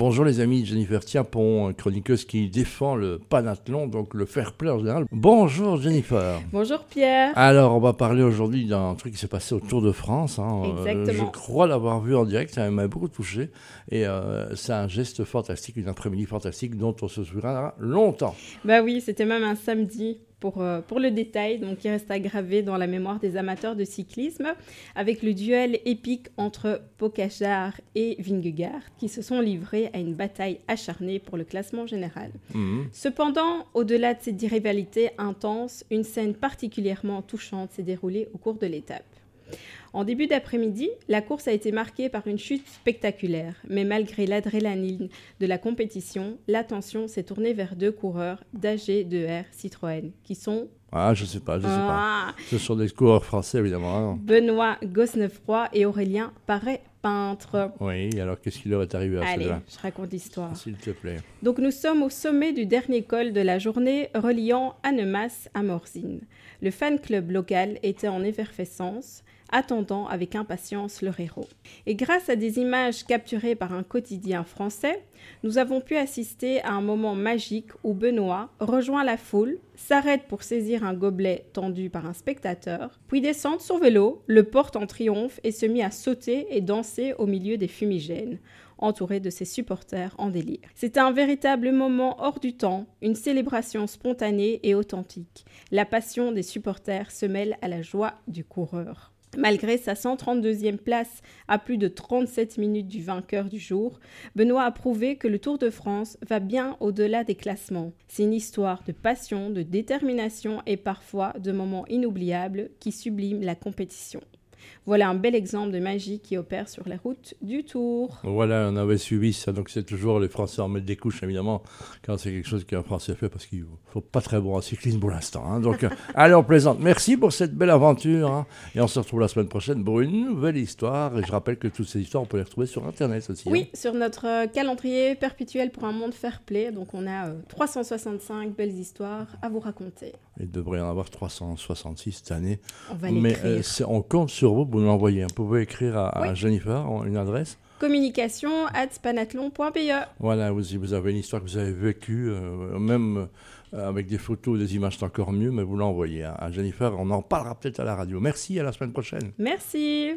Bonjour les amis, Jennifer Tiapon, chroniqueuse qui défend le panathlon, donc le fair play en général. Bonjour Jennifer. Bonjour Pierre. Alors on va parler aujourd'hui d'un truc qui s'est passé au Tour de France. Hein. Exactement. je crois l'avoir vu en direct, ça m'a beaucoup touché. Et euh, c'est un geste fantastique, une après-midi fantastique dont on se souviendra longtemps. Bah oui, c'était même un samedi pour, euh, pour le détail, donc qui reste aggravé dans la mémoire des amateurs de cyclisme, avec le duel épique entre Pogacar et Vingegaard, qui se sont livrés à une bataille acharnée pour le classement général. Mhm. Cependant, au-delà de cette rivalité intense, une scène particulièrement touchante s'est déroulée au cours de l'étape. En début d'après-midi, la course a été marquée par une chute spectaculaire, mais malgré l'adrénaline de la compétition, l'attention s'est tournée vers deux coureurs d'AG2R Citroën, qui sont ah, je sais pas, je sais pas. Ah. Ce sont des coureurs français, évidemment. Hein. Benoît Gosnefroy et Aurélien Paré peintre. Oui, alors qu'est-ce qui leur est arrivé à Allez, je raconte l'histoire. S'il te plaît. Donc nous sommes au sommet du dernier col de la journée reliant Annemasse à Morzine. Le fan club local était en effervescence attendant avec impatience leur héros. Et grâce à des images capturées par un quotidien français, nous avons pu assister à un moment magique où Benoît rejoint la foule, s'arrête pour saisir un gobelet tendu par un spectateur, puis descend de son vélo, le porte en triomphe et se mit à sauter et danser au milieu des fumigènes entouré de ses supporters en délire. C'était un véritable moment hors du temps, une célébration spontanée et authentique. La passion des supporters se mêle à la joie du coureur. Malgré sa 132e place à plus de 37 minutes du vainqueur du jour, Benoît a prouvé que le Tour de France va bien au-delà des classements. C'est une histoire de passion, de détermination et parfois de moments inoubliables qui subliment la compétition. Voilà un bel exemple de magie qui opère sur la route du Tour. Voilà, on avait suivi ça. Donc c'est toujours les Français en mettent des couches, évidemment, quand c'est quelque chose qu'un Français fait, parce qu'il ne faut pas très bon en cyclisme pour l'instant. Hein. Donc, allez, on plaisante. Merci pour cette belle aventure. Hein. Et on se retrouve la semaine prochaine pour une nouvelle histoire. Et je rappelle que toutes ces histoires, on peut les retrouver sur Internet aussi. Oui, hein. sur notre euh, calendrier perpétuel pour un monde fair play. Donc on a 365 euh, belles histoires à vous raconter. Il devrait y en avoir 366 cette année. On va Mais euh, on compte sur vous pour nous l'envoyer. Vous pouvez écrire à, Jennifer une adresse communication at panathlon.pe. Voilà, vous, vous avez une histoire que vous avez vécue, euh, même euh, avec des photos, des images, c'est encore mieux, mais vous l'envoyez à, à Jennifer. On en parlera peut-être à la radio. Merci, à la semaine prochaine. Merci.